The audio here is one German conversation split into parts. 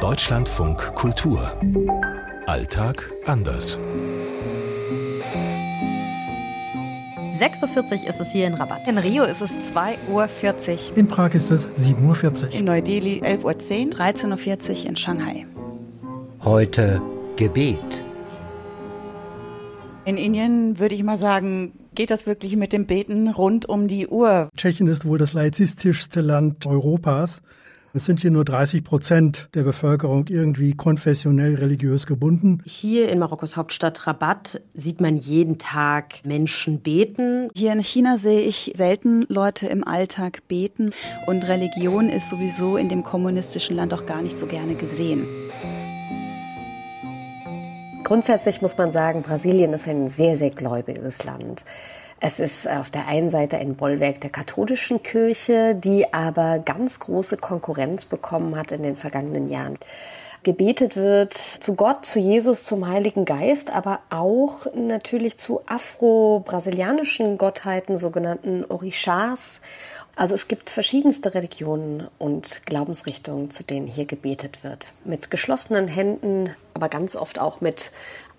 Deutschlandfunk Kultur. Alltag anders. 6.40 Uhr ist es hier in Rabat. In Rio ist es 2.40 Uhr. In Prag ist es 7.40 Uhr. In Neu-Delhi 11.10 Uhr. 13.40 Uhr in Shanghai. Heute Gebet. In Indien würde ich mal sagen, geht das wirklich mit dem Beten rund um die Uhr. Tschechien ist wohl das laizistischste Land Europas. Es sind hier nur 30 Prozent der Bevölkerung irgendwie konfessionell religiös gebunden. Hier in Marokkos Hauptstadt Rabat sieht man jeden Tag Menschen beten. Hier in China sehe ich selten Leute im Alltag beten und Religion ist sowieso in dem kommunistischen Land auch gar nicht so gerne gesehen. Grundsätzlich muss man sagen, Brasilien ist ein sehr, sehr gläubiges Land. Es ist auf der einen Seite ein Bollwerk der katholischen Kirche, die aber ganz große Konkurrenz bekommen hat in den vergangenen Jahren. Gebetet wird zu Gott, zu Jesus, zum Heiligen Geist, aber auch natürlich zu afro-brasilianischen Gottheiten, sogenannten Orishas. Also es gibt verschiedenste Religionen und Glaubensrichtungen, zu denen hier gebetet wird. Mit geschlossenen Händen, aber ganz oft auch mit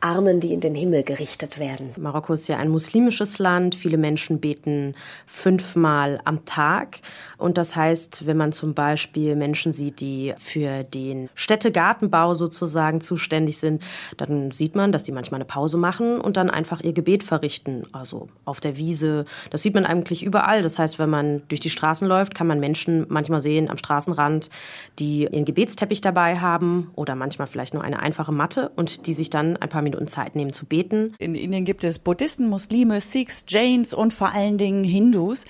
Armen, die in den Himmel gerichtet werden. Marokko ist ja ein muslimisches Land. Viele Menschen beten fünfmal am Tag. Und das heißt, wenn man zum Beispiel Menschen sieht, die für den Städtegartenbau sozusagen zuständig sind, dann sieht man, dass die manchmal eine Pause machen und dann einfach ihr Gebet verrichten. Also auf der Wiese. Das sieht man eigentlich überall. Das heißt, wenn man durch die Straßen läuft, kann man Menschen manchmal sehen am Straßenrand, die ihren Gebetsteppich dabei haben oder manchmal vielleicht nur eine einfache Matte und die sich dann ein paar Minuten Minuten Zeit nehmen zu beten. In Indien gibt es Buddhisten, Muslime, Sikhs, Jains und vor allen Dingen Hindus.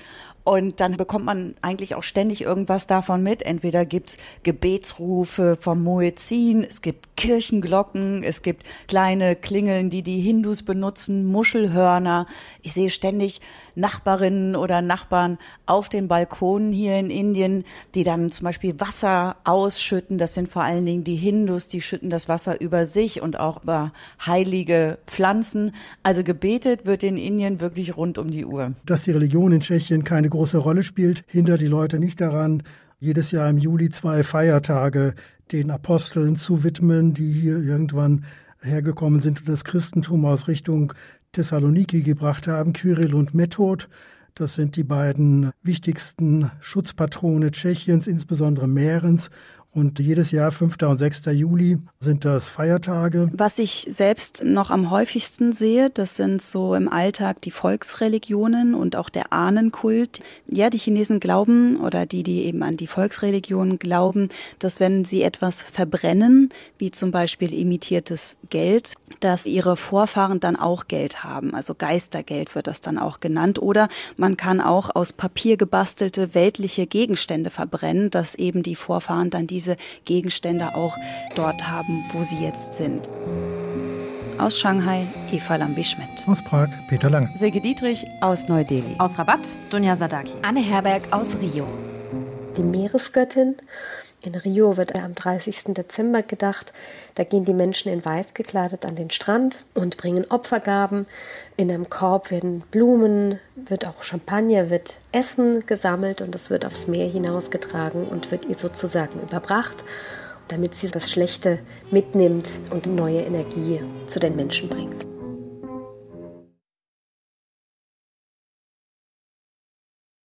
Und dann bekommt man eigentlich auch ständig irgendwas davon mit. Entweder gibt's Gebetsrufe vom Muezzin, es gibt Kirchenglocken, es gibt kleine Klingeln, die die Hindus benutzen, Muschelhörner. Ich sehe ständig Nachbarinnen oder Nachbarn auf den Balkonen hier in Indien, die dann zum Beispiel Wasser ausschütten. Das sind vor allen Dingen die Hindus, die schütten das Wasser über sich und auch über heilige Pflanzen. Also gebetet wird in Indien wirklich rund um die Uhr. Dass die Religion in Tschechien keine große Rolle spielt, hindert die Leute nicht daran, jedes Jahr im Juli zwei Feiertage den Aposteln zu widmen, die hier irgendwann hergekommen sind und das Christentum aus Richtung Thessaloniki gebracht haben, Kyrill und Method. Das sind die beiden wichtigsten Schutzpatrone Tschechiens, insbesondere Mährens. Und jedes Jahr, 5. und 6. Juli, sind das Feiertage. Was ich selbst noch am häufigsten sehe, das sind so im Alltag die Volksreligionen und auch der Ahnenkult. Ja, die Chinesen glauben oder die, die eben an die Volksreligionen glauben, dass wenn sie etwas verbrennen, wie zum Beispiel imitiertes Geld, dass ihre Vorfahren dann auch Geld haben. Also Geistergeld wird das dann auch genannt. Oder man kann auch aus Papier gebastelte weltliche Gegenstände verbrennen, dass eben die Vorfahren dann diese diese Gegenstände auch dort haben, wo sie jetzt sind. Aus Shanghai, Eva Lambi-Schmidt. Aus Prag, Peter Lang. Silke Dietrich aus Neu-Delhi. Aus Rabat, Dunja Sadaki. Anne Herberg aus Rio. Die Meeresgöttin. In Rio wird am 30. Dezember gedacht. Da gehen die Menschen in weiß gekleidet an den Strand und bringen Opfergaben. In einem Korb werden Blumen, wird auch Champagner, wird Essen gesammelt und es wird aufs Meer hinausgetragen und wird ihr sozusagen überbracht, damit sie das Schlechte mitnimmt und neue Energie zu den Menschen bringt.